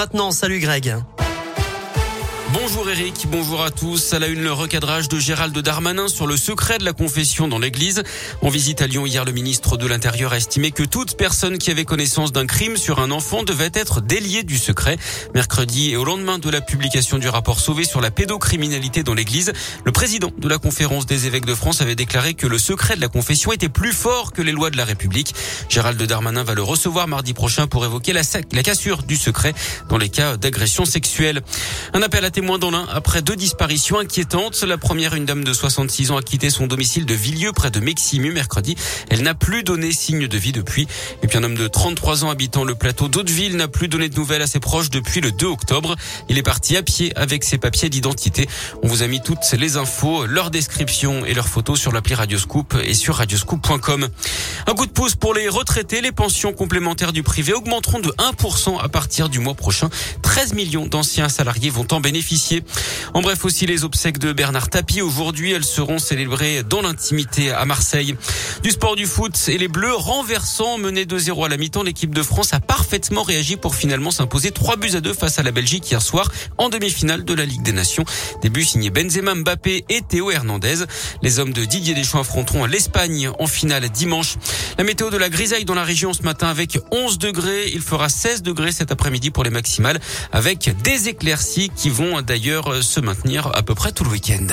maintenant. Salut Greg. Bonjour Eric, bonjour à tous. À la une, le recadrage de Gérald Darmanin sur le secret de la confession dans l'église. En visite à Lyon hier, le ministre de l'Intérieur a estimé que toute personne qui avait connaissance d'un crime sur un enfant devait être déliée du secret. Mercredi et au lendemain de la publication du rapport Sauvé sur la pédocriminalité dans l'église, le président de la conférence des évêques de France avait déclaré que le secret de la confession était plus fort que les lois de la République. Gérald Darmanin va le recevoir mardi prochain pour évoquer la, cassure du secret dans les cas d'agression sexuelle. Un appel à témoins dans l'un après deux disparitions inquiétantes. La première, une dame de 66 ans a quitté son domicile de Villieu près de Meximu mercredi. Elle n'a plus donné signe de vie depuis. Et puis un homme de 33 ans habitant le plateau d'Hauteville n'a plus donné de nouvelles à ses proches depuis le 2 octobre. Il est parti à pied avec ses papiers d'identité. On vous a mis toutes les infos, leurs descriptions et leurs photos sur l'appli Radioscoop et sur radioscoop.com. Un coup de pouce pour les retraités. Les pensions complémentaires du privé augmenteront de 1% à partir du mois prochain. 13 millions d'anciens salariés vont en bénéficier. En bref, aussi les obsèques de Bernard Tapie. Aujourd'hui, elles seront célébrées dans l'intimité à Marseille. Du sport du foot et les Bleus renversant, menés 2-0 à la mi-temps, l'équipe de France a parfaitement réagi pour finalement s'imposer 3 buts à 2 face à la Belgique hier soir en demi-finale de la Ligue des Nations. Début signé Benzema, Mbappé et Théo Hernandez. Les hommes de Didier Deschamps affronteront l'Espagne en finale dimanche. La météo de la grisaille dans la région ce matin avec 11 degrés. Il fera 16 degrés cet après-midi pour les maximales avec des éclaircies qui vont d'ailleurs se maintenir à peu près tout le week-end.